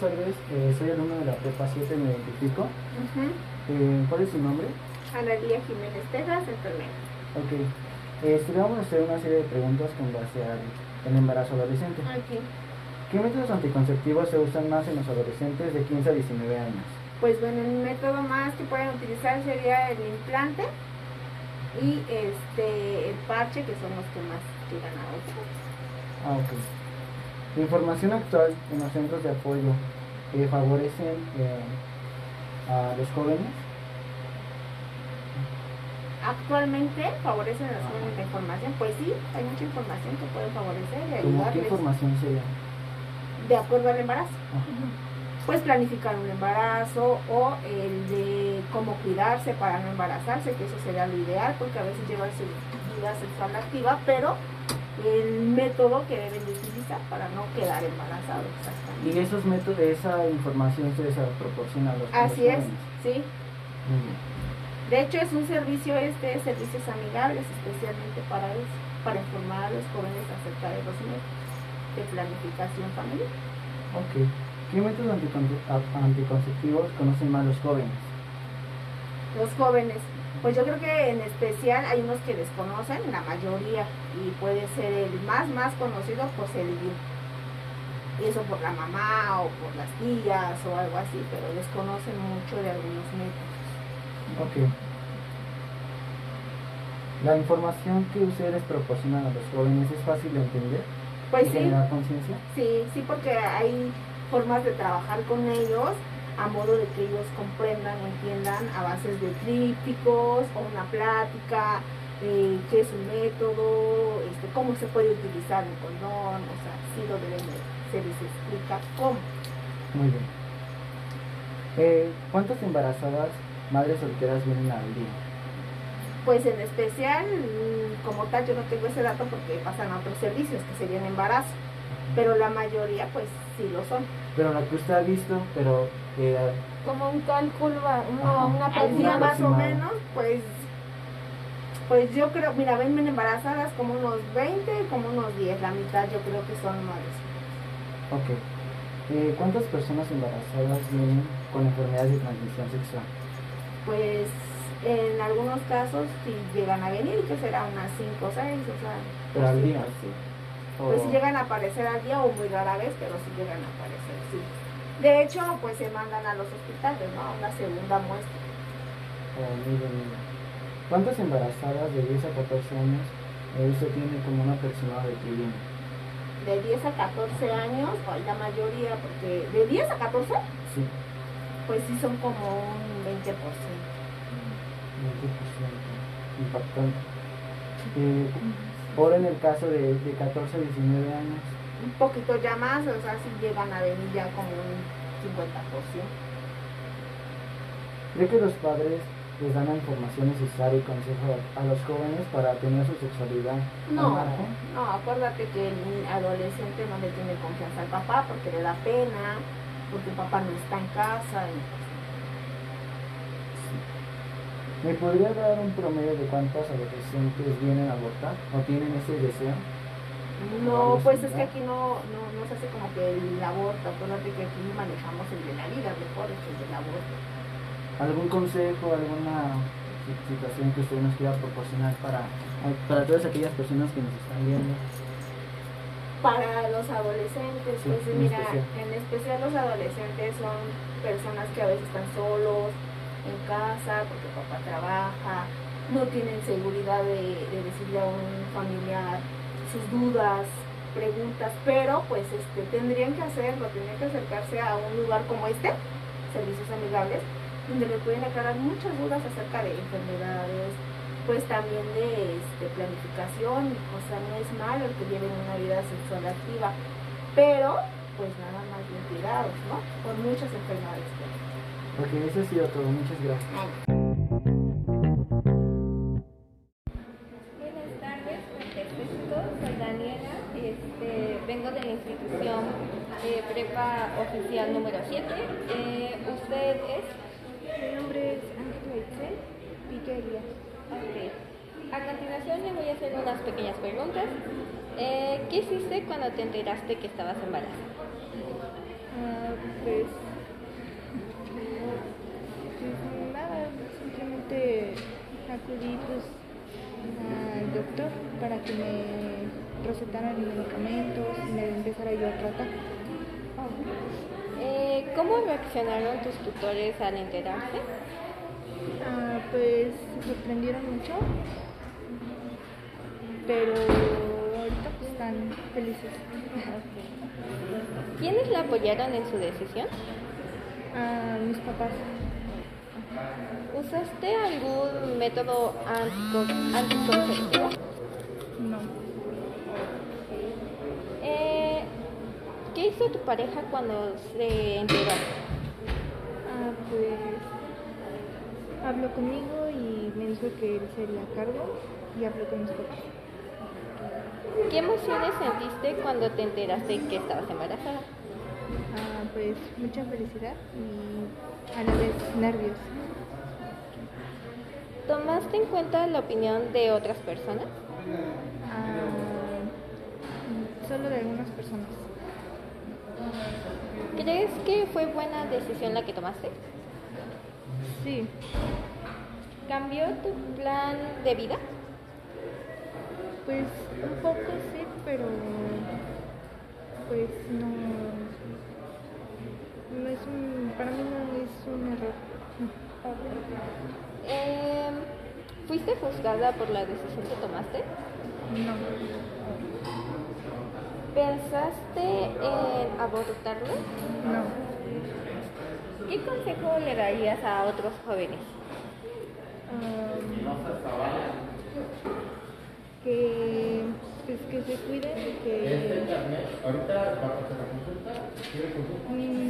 tardes, eh, soy alumno de la Prepa 7, me identifico. Eh, ¿Cuál es su nombre? Analía Jiménez Tejas, enfermera. Ok. Este, vamos a hacer una serie de preguntas con base al el embarazo adolescente. Ok. ¿Qué métodos anticonceptivos se usan más en los adolescentes de 15 a 19 años? Pues bueno, el método más que pueden utilizar sería el implante y este el parche, que son los que más llegan a usar. Ah, ok. La información actual en los centros de apoyo eh, favorecen eh, a los jóvenes. Actualmente favorecen a los jóvenes la información. Pues sí, hay mucha información que puede favorecer y ¿Cómo qué ayudarles información sería? de acuerdo al embarazo. Ajá. Pues planificar un embarazo o el de cómo cuidarse para no embarazarse, que eso sería lo ideal, porque a veces llevan su vida sexual activa, pero el método que deben de para no quedar embarazados. exactamente. Y esos métodos, esa información se les proporciona a los Así es, sí. De hecho es un servicio este, servicios amigables especialmente para eso, para informar a los jóvenes acerca de los métodos de planificación familiar. Ok. ¿Qué métodos anticonceptivos conocen más los jóvenes? Los jóvenes, pues yo creo que en especial hay unos que desconocen, la mayoría, y puede ser el más, más conocido, pues el DIU. Eso por la mamá o por las tías o algo así, pero desconocen mucho de algunos métodos. Ok. La información que ustedes proporcionan a los jóvenes es fácil de entender Pues y sí, generar conciencia. sí, sí, porque hay formas de trabajar con ellos a modo de que ellos comprendan o entiendan a bases de trípticos o una plática, eh, qué es un método, este, cómo se puede utilizar el condón, o sea, sí lo deben de, se les explica cómo. Muy bien. Eh, ¿Cuántas embarazadas madres solteras vienen al día? Pues en especial, mm, como tal, yo no tengo ese dato porque pasan a otros servicios que serían embarazo, pero la mayoría pues sí lo son. Pero la que usted ha visto, pero eh, Como un cálculo, Ajá. una, una Al día una más o menos, pues, pues yo creo, mira, ven embarazadas como unos 20, como unos 10, la mitad yo creo que son madres. ok. Eh, ¿Cuántas personas embarazadas vienen con enfermedades de transmisión sexual? Pues en algunos casos si llegan a venir, que será unas 5 o 6, o sea. Pero al día. Sí. O- Pues si llegan a aparecer al día o muy rara vez, pero si llegan a aparecer, sí. De hecho, pues se mandan a los hospitales, ¿no? A una segunda muestra. o muy bien, muy bien. ¿Cuántas embarazadas de 10 a 14 años eh, usted tiene como una persona de viene? De 10 a 14 años, o la mayoría, porque de 10 a 14, Sí. pues sí son como un 20%. 20%. Impactante. Eh, ahora en el caso de, de 14 a 19 años, Un poquito ya más, o sea, si llegan a venir ya como un 50%. ¿cree que los padres les dan la información necesaria y consejo a, los jóvenes para tener su sexualidad al No, no, acuérdate que el adolescente no le tiene confianza al papá porque le da pena, porque el papá no está en casa. y- ¿Me podría dar un promedio de cuántas adolescentes vienen a abortar o tienen ese deseo? No, pues es que aquí no, no, no se hace como que el aborto, acuérdate que aquí manejamos el de la vida mejor que el del aborto. ¿Algún consejo, alguna si- situación que usted nos quiera proporcionar para, para todas aquellas personas que nos están viendo? Para los adolescentes, Sí, pues en mira, especial. en especial los adolescentes son personas que a veces están solos en casa porque papá trabaja, no tienen seguridad de, de decirle a un familiar sus dudas, preguntas, pero pues este tendrían que hacerlo, tendrían que acercarse a un lugar como este, servicios amigables, donde le pueden aclarar muchas dudas acerca de enfermedades, pues también de este, planificación, o sea, no es malo el que lleven una vida sexual activa, pero pues nada más bien cuidados, ¿no? Por muchas enfermedades. Ok, eso ha sido todo. Muchas gracias. Buenas tardes. Soy Daniela. Este, vengo de la institución eh, Prepa Oficial número 7. Eh, ¿Usted es? Mi nombre es Ángela Itzel Villeria. Ok. A continuación le voy a hacer unas pequeñas preguntas. Eh, ¿Qué hiciste cuando te enteraste que estabas embarazada? Pues, pues acudí pues al doctor para que me recetaran medicamentos y me empezara yo a tratar. Eh, ¿Cómo reaccionaron tus tutores al enterarse? Ah, pues se sorprendieron mucho, pero ahorita pues están felices. ¿Quiénes la apoyaron en su decisión? Ah, mis papás. ¿Usaste algún método antico- anticonceptivo? No. Eh, ¿Qué hizo tu pareja cuando se enteró? Ah, pues habló conmigo y me dijo que él se la cargo y habló con mis papás. ¿Qué emociones sentiste cuando te enteraste que estabas embarazada? Ah, pues mucha felicidad y a la vez nervios. ¿Tomaste en cuenta la opinión de otras personas? Ah, solo de algunas personas. ¿Crees que fue buena decisión la que tomaste? Sí, ¿Cambió tu plan de vida? pues un poco sí, pero pues no, no es un, para mí no es un error. Eh, ¿Fuiste juzgada por la decisión que tomaste? No, ¿Pensaste en abortarlo? no. ¿Qué consejo le darías a otros jóvenes? Um, que pues que se cuiden y que mm,